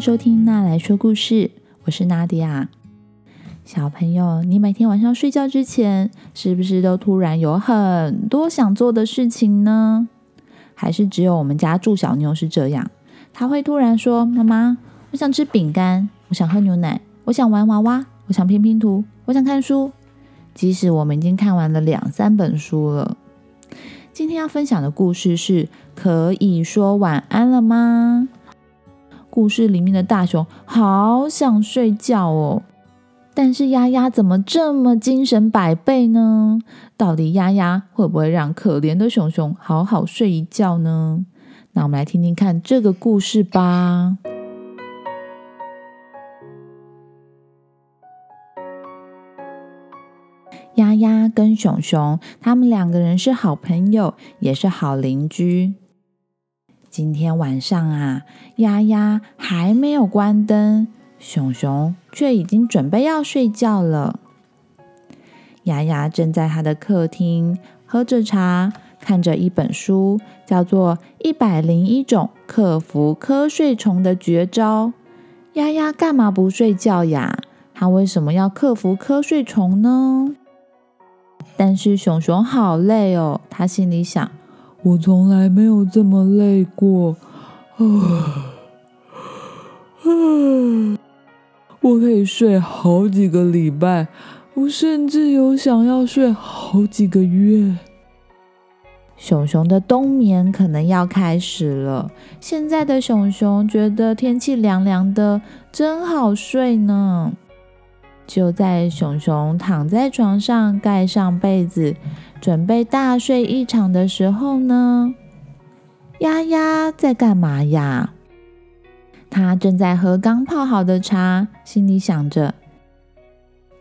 收听娜来说故事，我是娜迪亚。小朋友，你每天晚上睡觉之前，是不是都突然有很多想做的事情呢？还是只有我们家祝小妞是这样？她会突然说：“妈妈，我想吃饼干，我想喝牛奶，我想玩娃娃，我想拼拼图，我想看书。”即使我们已经看完了两三本书了。今天要分享的故事是：可以说晚安了吗？故事里面的大熊好想睡觉哦。但是丫丫怎么这么精神百倍呢？到底丫丫会不会让可怜的熊熊好好睡一觉呢？那我们来听听看这个故事吧。丫丫跟熊熊，他们两个人是好朋友，也是好邻居。今天晚上啊，丫丫还没有关灯。熊熊却已经准备要睡觉了。丫丫正在他的客厅喝着茶，看着一本书，叫做《一百零一种克服瞌睡虫的绝招》。丫丫干嘛不睡觉呀？他为什么要克服瞌睡虫呢？但是熊熊好累哦，他心里想：我从来没有这么累过。啊啊！我可以睡好几个礼拜，我甚至有想要睡好几个月。熊熊的冬眠可能要开始了。现在的熊熊觉得天气凉凉的，真好睡呢。就在熊熊躺在床上，盖上被子，准备大睡一场的时候呢，丫丫在干嘛呀？他正在喝刚泡好的茶，心里想着：“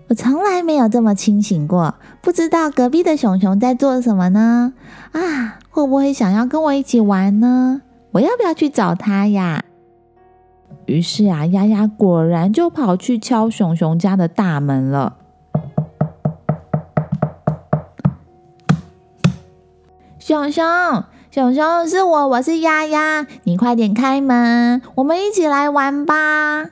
我从来没有这么清醒过，不知道隔壁的熊熊在做什么呢？啊，会不会想要跟我一起玩呢？我要不要去找他呀？”于是啊，丫丫果然就跑去敲熊熊家的大门了。熊熊。熊熊是我，我是丫丫，你快点开门，我们一起来玩吧！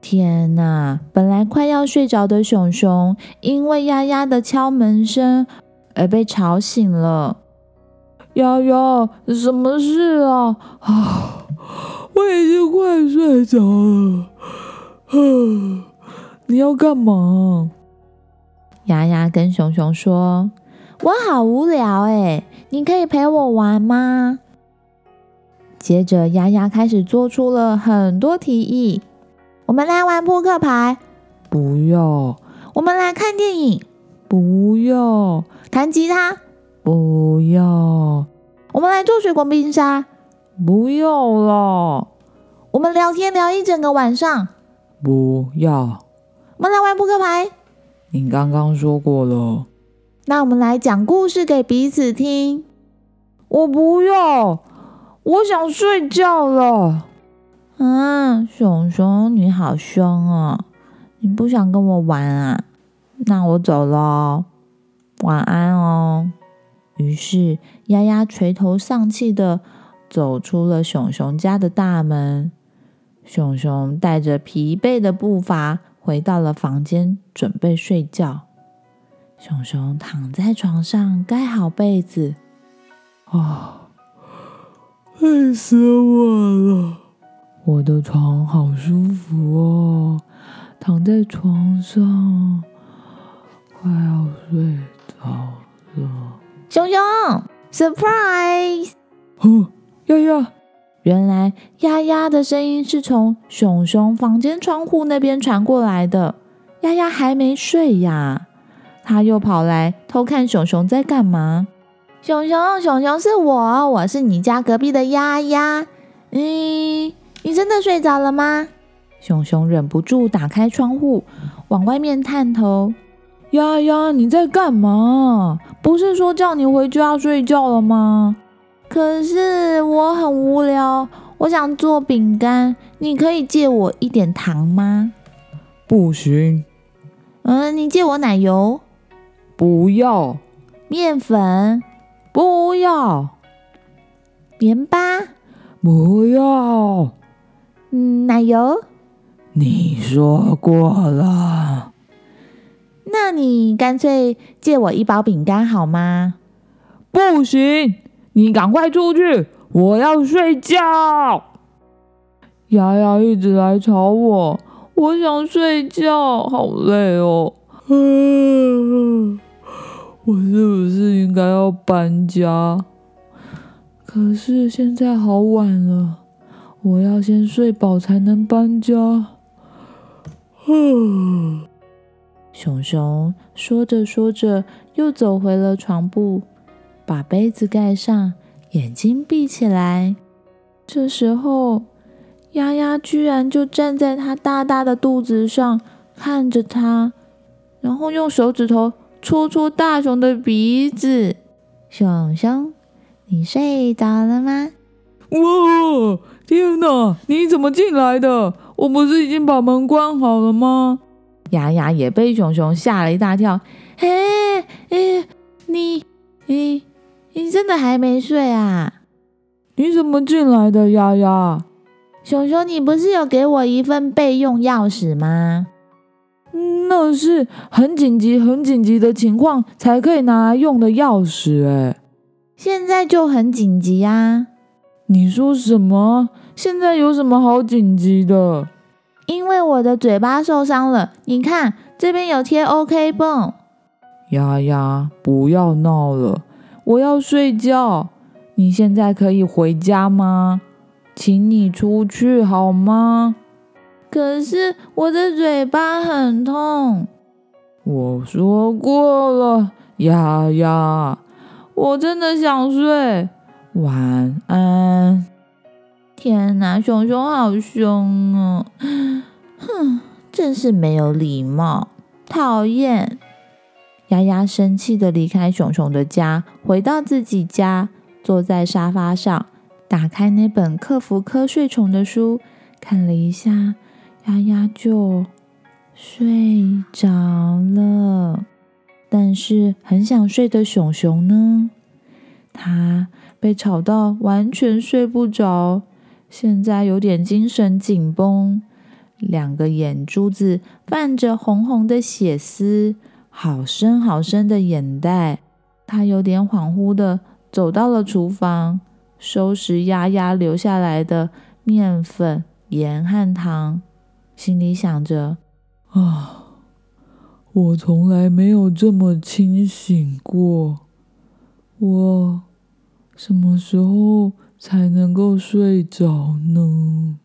天哪，本来快要睡着的熊熊，因为丫丫的敲门声而被吵醒了。丫丫，什么事啊？啊，我已经快睡着了。你要干嘛？丫丫跟熊熊说：“我好无聊哎。”你可以陪我玩吗？接着，丫丫开始做出了很多提议。我们来玩扑克牌，不要；我们来看电影，不要；弹吉他，不要；我们来做水果冰沙，不要了；我们聊天聊一整个晚上，不要；我们来玩扑克牌，你刚刚说过了。那我们来讲故事给彼此听。我不要，我想睡觉了。嗯，熊熊，你好凶哦！你不想跟我玩啊？那我走了，晚安哦。于是，丫丫垂头丧气的走出了熊熊家的大门。熊熊带着疲惫的步伐回到了房间，准备睡觉。熊熊躺在床上，盖好被子。啊，累死我了！我的床好舒服哦，躺在床上，快要睡着了。熊熊，surprise！哦，丫丫，原来丫丫的声音是从熊熊房间窗户那边传过来的。丫丫还没睡呀。他又跑来偷看熊熊在干嘛？熊熊，熊熊是我，我是你家隔壁的丫丫。嗯，你真的睡着了吗？熊熊忍不住打开窗户，往外面探头。丫丫，你在干嘛？不是说叫你回家睡觉了吗？可是我很无聊，我想做饼干，你可以借我一点糖吗？不行。嗯，你借我奶油。不要面粉，不要盐巴，不要奶油？你说过了。那你干脆借我一包饼干好吗？不行，你赶快出去，我要睡觉。丫丫一直来吵我，我想睡觉，好累哦。我是不是应该要搬家？可是现在好晚了，我要先睡饱才能搬家。熊熊说着说着，又走回了床铺，把被子盖上，眼睛闭起来。这时候，丫丫居然就站在他大大的肚子上，看着他，然后用手指头。戳戳大熊的鼻子，熊熊，你睡着了吗？哇！天哪，你怎么进来的？我不是已经把门关好了吗？丫丫也被熊熊吓了一大跳。嘿，哎，你，你，你真的还没睡啊？你怎么进来的，丫丫？熊熊，你不是有给我一份备用钥匙吗？那是很紧急、很紧急的情况才可以拿来用的钥匙，哎，现在就很紧急啊！你说什么？现在有什么好紧急的？因为我的嘴巴受伤了，你看这边有贴 OK 绷。丫丫，不要闹了，我要睡觉。你现在可以回家吗？请你出去好吗？可是我的嘴巴很痛。我说过了，丫丫，我真的想睡。晚安。天哪，熊熊好凶哦！哼，真是没有礼貌，讨厌。丫丫生气的离开熊熊的家，回到自己家，坐在沙发上，打开那本克服瞌睡虫的书，看了一下。丫丫就睡着了，但是很想睡的熊熊呢？他被吵到完全睡不着，现在有点精神紧绷，两个眼珠子泛着红红的血丝，好深好深的眼袋。他有点恍惚的走到了厨房，收拾丫丫留下来的面粉、盐和糖。心里想着：“啊，我从来没有这么清醒过。我什么时候才能够睡着呢？”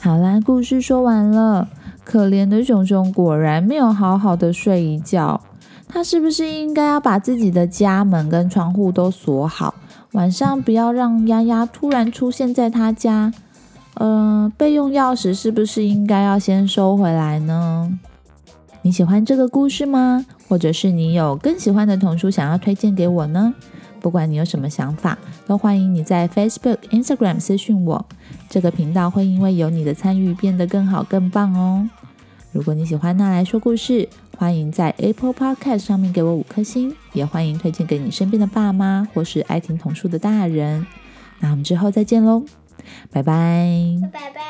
好啦，故事说完了。可怜的熊熊果然没有好好的睡一觉。他是不是应该要把自己的家门跟窗户都锁好？晚上不要让丫丫突然出现在他家。呃，备用钥匙是不是应该要先收回来呢？你喜欢这个故事吗？或者是你有更喜欢的童书想要推荐给我呢？不管你有什么想法，都欢迎你在 Facebook、Instagram 私讯我。这个频道会因为有你的参与变得更好、更棒哦。如果你喜欢那来说故事，欢迎在 Apple Podcast 上面给我五颗星，也欢迎推荐给你身边的爸妈或是爱听童书的大人。那我们之后再见喽，拜拜。拜拜。